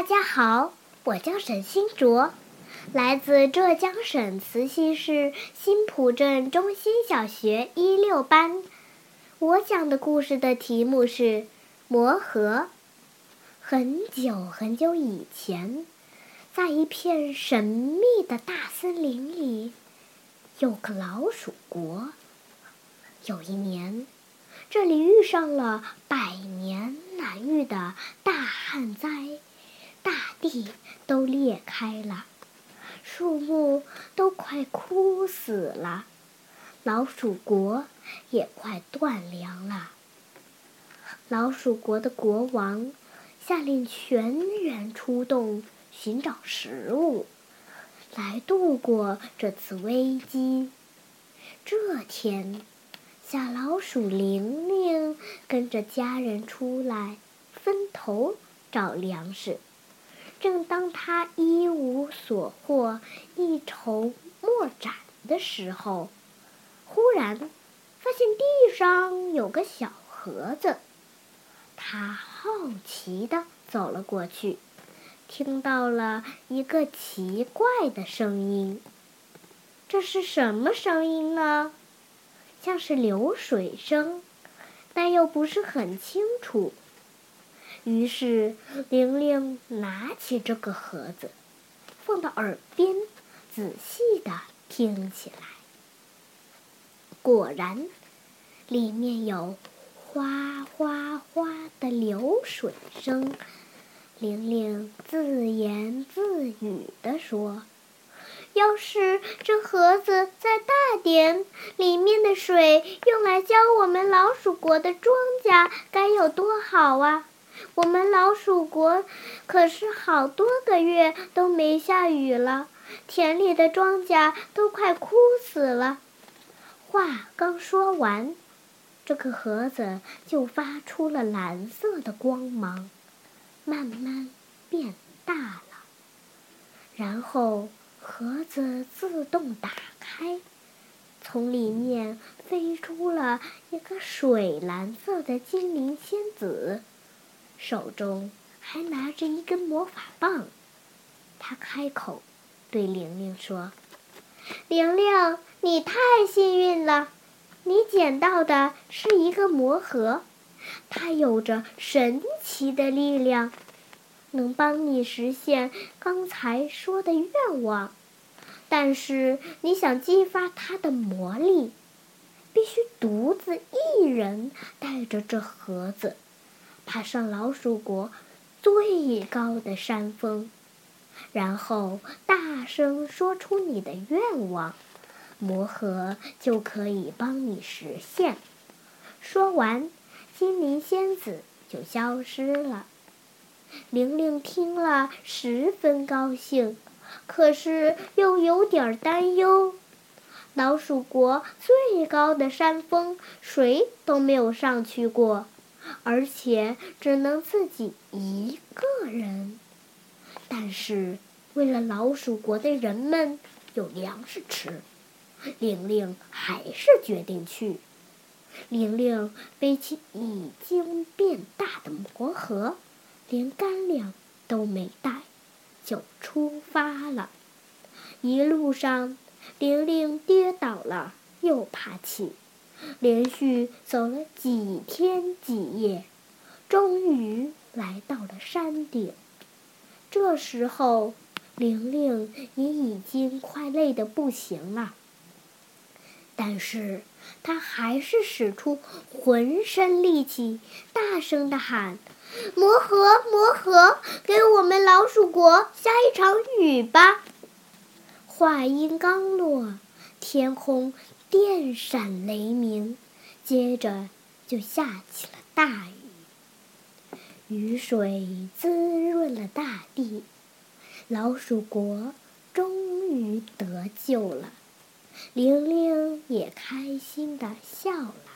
大家好，我叫沈新卓，来自浙江省慈溪市新浦镇中心小学一六班。我讲的故事的题目是《魔盒》。很久很久以前，在一片神秘的大森林里，有个老鼠国。有一年，这里遇上了百年难遇的大旱灾。大地都裂开了，树木都快枯死了，老鼠国也快断粮了。老鼠国的国王下令全员出动寻找食物，来度过这次危机。这天，小老鼠玲玲跟着家人出来分头找粮食。正当他一无所获、一筹莫展的时候，忽然发现地上有个小盒子。他好奇地走了过去，听到了一个奇怪的声音。这是什么声音呢？像是流水声，但又不是很清楚。于是，玲玲拿起这个盒子，放到耳边，仔细的听起来。果然，里面有哗哗哗的流水声。玲玲自言自语地说：“要是这盒子再大点，里面的水用来浇我们老鼠国的庄稼，该有多好啊！”我们老鼠国可是好多个月都没下雨了，田里的庄稼都快枯死了。话刚说完，这个盒子就发出了蓝色的光芒，慢慢变大了。然后盒子自动打开，从里面飞出了一个水蓝色的精灵仙子。手中还拿着一根魔法棒，他开口对玲玲说：“玲玲，你太幸运了，你捡到的是一个魔盒，它有着神奇的力量，能帮你实现刚才说的愿望。但是你想激发它的魔力，必须独自一人带着这盒子。”爬上老鼠国最高的山峰，然后大声说出你的愿望，魔盒就可以帮你实现。说完，精灵仙子就消失了。玲玲听了十分高兴，可是又有点担忧。老鼠国最高的山峰，谁都没有上去过。而且只能自己一个人，但是为了老鼠国的人们有粮食吃，玲玲还是决定去。玲玲背起已经变大的魔盒，连干粮都没带，就出发了。一路上，玲玲跌倒了，又爬起。连续走了几天几夜，终于来到了山顶。这时候，玲玲也已经快累得不行了，但是她还是使出浑身力气，大声地喊：“魔盒，魔盒，给我们老鼠国下一场雨吧！”话音刚落，天空。电闪雷鸣，接着就下起了大雨。雨水滋润了大地，老鼠国终于得救了。玲玲也开心地笑了。